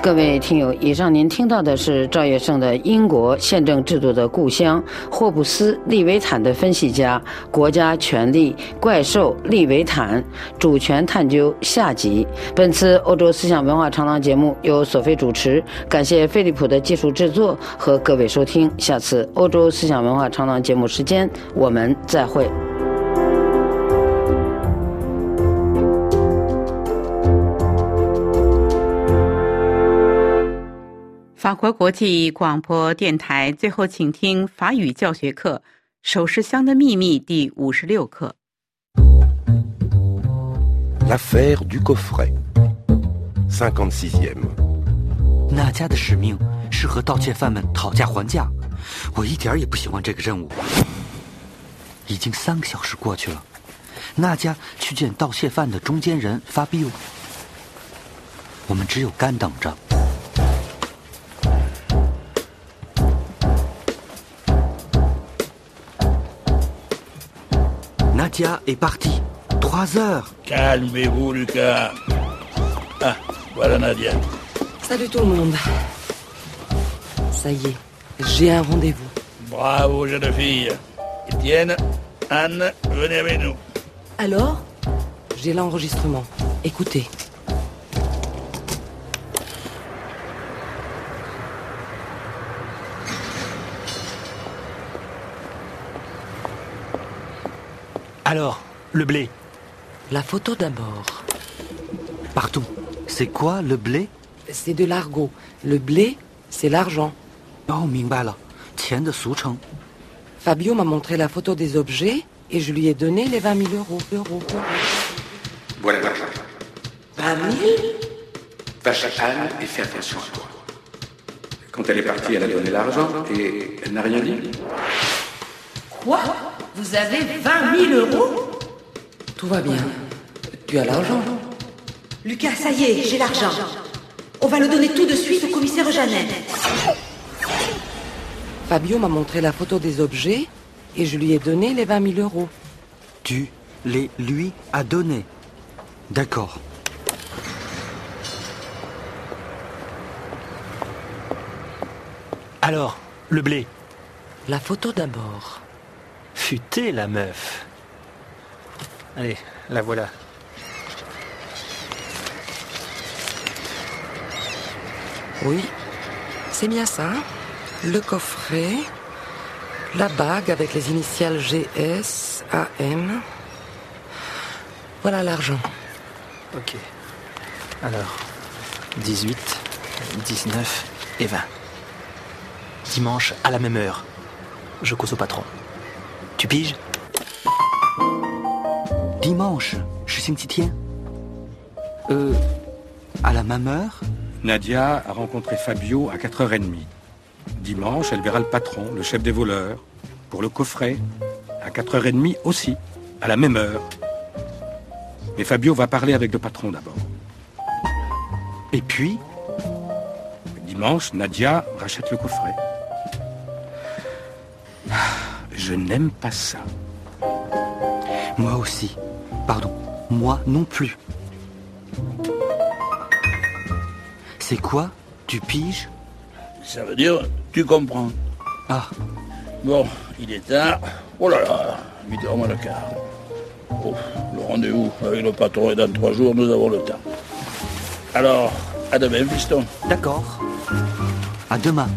[SPEAKER 1] 各位听友，以上您听到的是赵月胜的《英国宪政制度的故乡——霍布斯利维坦的分析家：国家权力怪兽利维坦主权探究下集。本次欧洲思想文化长廊节目由索菲主持，感谢飞利浦的技术制作和各位收听。下次欧洲思想文化长廊节目时间，我们再会。法国国际广播电台，最后请听法语教学课《首饰箱的秘密》第五十六课。
[SPEAKER 10] L'affaire du coffret，cinquante-sixième。
[SPEAKER 11] 那家的使命是和盗窃犯们讨价还价，我一点也不喜欢这个任务。已经三个小时过去了，娜迦去见盗窃犯的中间人发比欧，我们只有干等着。Nadia est partie. Trois heures.
[SPEAKER 10] Calmez-vous, Lucas. Ah, voilà Nadia.
[SPEAKER 12] Salut tout le monde. Ça y est, j'ai un rendez-vous.
[SPEAKER 10] Bravo, jeune fille. Étienne, Anne, venez avec nous.
[SPEAKER 12] Alors J'ai l'enregistrement. Écoutez.
[SPEAKER 11] Alors, le blé
[SPEAKER 12] La photo d'abord.
[SPEAKER 11] Partout. C'est quoi le blé
[SPEAKER 12] C'est de l'argot. Le blé, c'est l'argent.
[SPEAKER 11] Oh, de.
[SPEAKER 12] Fabio m'a montré la photo des objets et je lui ai donné les 20 000 euros.
[SPEAKER 13] Voilà l'argent.
[SPEAKER 12] 20 000
[SPEAKER 13] Vache Anne et fais attention. Quand elle est partie, elle a donné l'argent et elle n'a rien dit.
[SPEAKER 14] Quoi? Vous avez 20 000 euros
[SPEAKER 12] Tout va bien. Tu as l'argent
[SPEAKER 14] Lucas, ça y est, j'ai l'argent. On va le donner tout de suite au commissaire Jeannette.
[SPEAKER 12] Fabio m'a montré la photo des objets et je lui ai donné les 20 000 euros.
[SPEAKER 11] Tu les lui as donnés. D'accord. Alors, le blé
[SPEAKER 12] La photo d'abord.
[SPEAKER 11] La meuf. Allez, la voilà.
[SPEAKER 12] Oui, c'est bien ça. Le coffret, la bague avec les initiales GS, AM. Voilà l'argent.
[SPEAKER 11] Ok. Alors, 18, 19 et 20. Dimanche à la même heure. Je cause au patron. Tu piges Dimanche, je suis cimetière. Euh, à la même heure
[SPEAKER 13] Nadia a rencontré Fabio à 4h30. Dimanche, elle verra le patron, le chef des voleurs, pour le coffret, à 4h30 aussi, à la même heure. Mais Fabio va parler avec le patron d'abord.
[SPEAKER 11] Et puis?
[SPEAKER 13] Dimanche, Nadia rachète le coffret. Je n'aime pas ça.
[SPEAKER 11] Moi aussi. Pardon, moi non plus. C'est quoi Tu piges
[SPEAKER 10] Ça veut dire, tu comprends.
[SPEAKER 11] Ah,
[SPEAKER 10] Bon, il est tard. Oh là là, 8h moins le quart. Oh, le rendez-vous avec le patron est dans trois jours, nous avons le temps. Alors, à demain, fiston.
[SPEAKER 11] d'accord. À demain.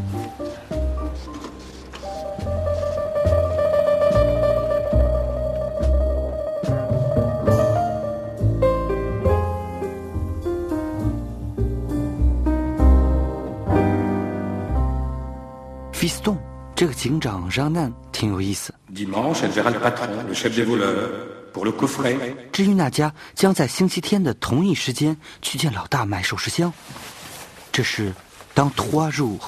[SPEAKER 11] 警长让难挺有意思。至于那家将在星期天的同一时间去见老大买首饰箱这是当拖入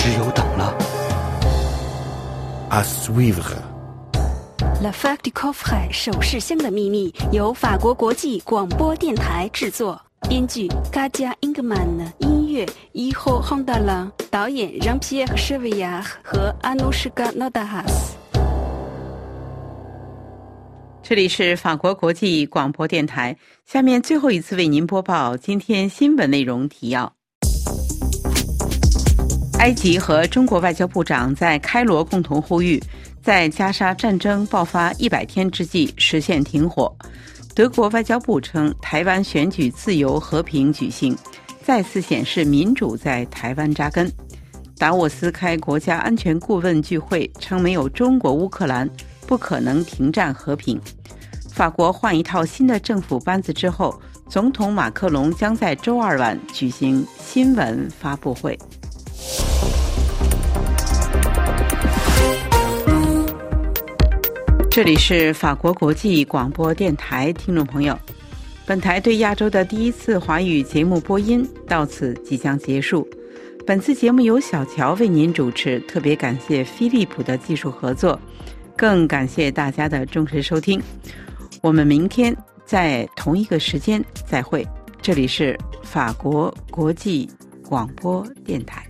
[SPEAKER 11] 只有等了。
[SPEAKER 15] A swiveler lafacticofright 手势箱的秘密由法国国际广播电台制作。编剧 Gaja Ingman，音乐 Iho Hondala，导演让皮耶·舍维亚和 Anushka Nodahas。
[SPEAKER 1] 这里是法国国际广播电台。下面最后一次为您播报今天新闻内容提要：埃及和中国外交部长在开罗共同呼吁，在加沙战争爆发一百天之际实现停火。德国外交部称，台湾选举自由和平举行，再次显示民主在台湾扎根。达沃斯开国家安全顾问聚会称，没有中国乌克兰，不可能停战和平。法国换一套新的政府班子之后，总统马克龙将在周二晚举行新闻发布会。这里是法国国际广播电台，听众朋友，本台对亚洲的第一次华语节目播音到此即将结束。本次节目由小乔为您主持，特别感谢飞利浦的技术合作，更感谢大家的忠实收听。我们明天在同一个时间再会，这里是法国国际广播电台。